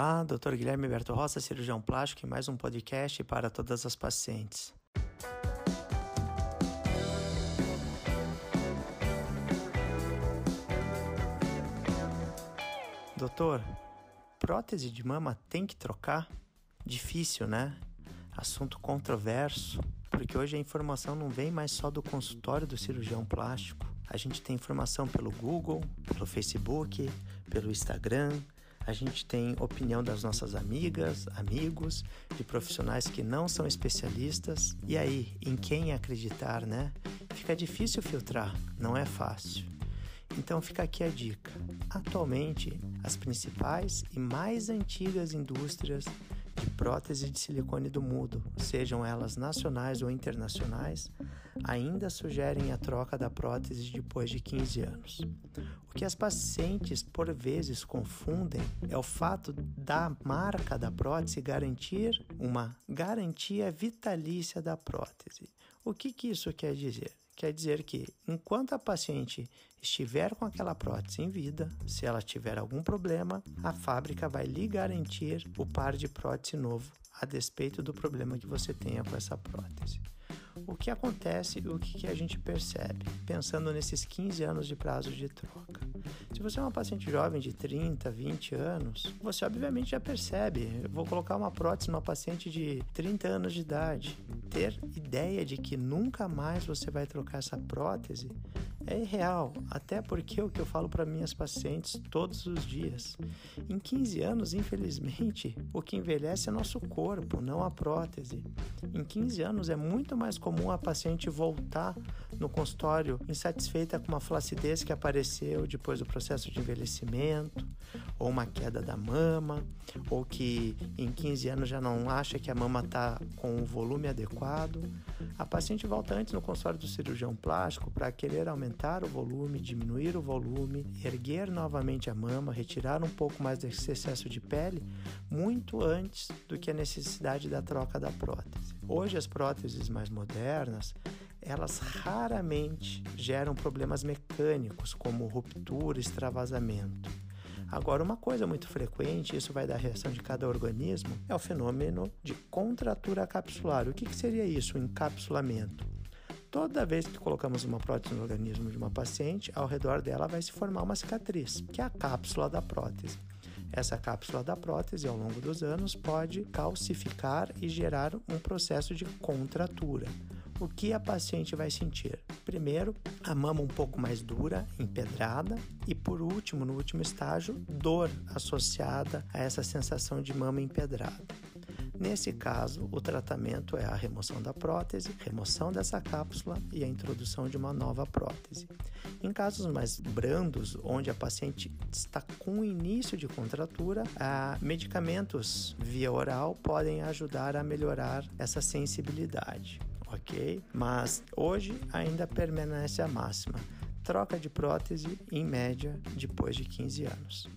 Olá, Dr. Guilherme Berto Roça, cirurgião plástico, e mais um podcast para todas as pacientes. Doutor, prótese de mama tem que trocar? Difícil, né? Assunto controverso, porque hoje a informação não vem mais só do consultório do cirurgião plástico. A gente tem informação pelo Google, pelo Facebook, pelo Instagram, a gente tem opinião das nossas amigas, amigos, de profissionais que não são especialistas. E aí, em quem acreditar, né? Fica difícil filtrar, não é fácil. Então fica aqui a dica. Atualmente, as principais e mais antigas indústrias de prótese de silicone do mundo, sejam elas nacionais ou internacionais, ainda sugerem a troca da prótese depois de 15 anos. O que as pacientes por vezes confundem é o fato da marca da prótese garantir uma garantia vitalícia da prótese. O que, que isso quer dizer? Quer dizer que, enquanto a paciente estiver com aquela prótese em vida, se ela tiver algum problema, a fábrica vai lhe garantir o par de prótese novo, a despeito do problema que você tenha com essa prótese. O que acontece e o que a gente percebe, pensando nesses 15 anos de prazo de troca? Se você é uma paciente jovem de 30, 20 anos, você obviamente já percebe. Eu vou colocar uma prótese numa paciente de 30 anos de idade. Ter ideia de que nunca mais você vai trocar essa prótese é irreal, até porque é o que eu falo para minhas pacientes todos os dias. Em 15 anos, infelizmente, o que envelhece é nosso corpo, não a prótese. Em 15 anos é muito mais comum a paciente voltar no consultório insatisfeita com uma flacidez que apareceu depois do processo de envelhecimento, ou uma queda da mama, ou que em 15 anos já não acha que a mama está com o volume adequado. A paciente volta antes no consultório do cirurgião plástico para querer aumentar o volume, diminuir o volume, erguer novamente a mama, retirar um pouco mais desse excesso de pele, muito antes do que a necessidade da troca da prótese. Hoje as próteses mais modernas, elas raramente geram problemas mecânicos como ruptura, extravasamento. Agora, uma coisa muito frequente, isso vai dar reação de cada organismo, é o fenômeno de contratura capsular. O que, que seria isso, o encapsulamento? Toda vez que colocamos uma prótese no organismo de uma paciente, ao redor dela vai se formar uma cicatriz, que é a cápsula da prótese. Essa cápsula da prótese, ao longo dos anos, pode calcificar e gerar um processo de contratura. O que a paciente vai sentir? Primeiro, a mama um pouco mais dura, empedrada, e por último, no último estágio, dor associada a essa sensação de mama empedrada. Nesse caso, o tratamento é a remoção da prótese, remoção dessa cápsula e a introdução de uma nova prótese. Em casos mais brandos, onde a paciente está com início de contratura, medicamentos via oral podem ajudar a melhorar essa sensibilidade, ok? Mas hoje ainda permanece a máxima: troca de prótese em média depois de 15 anos.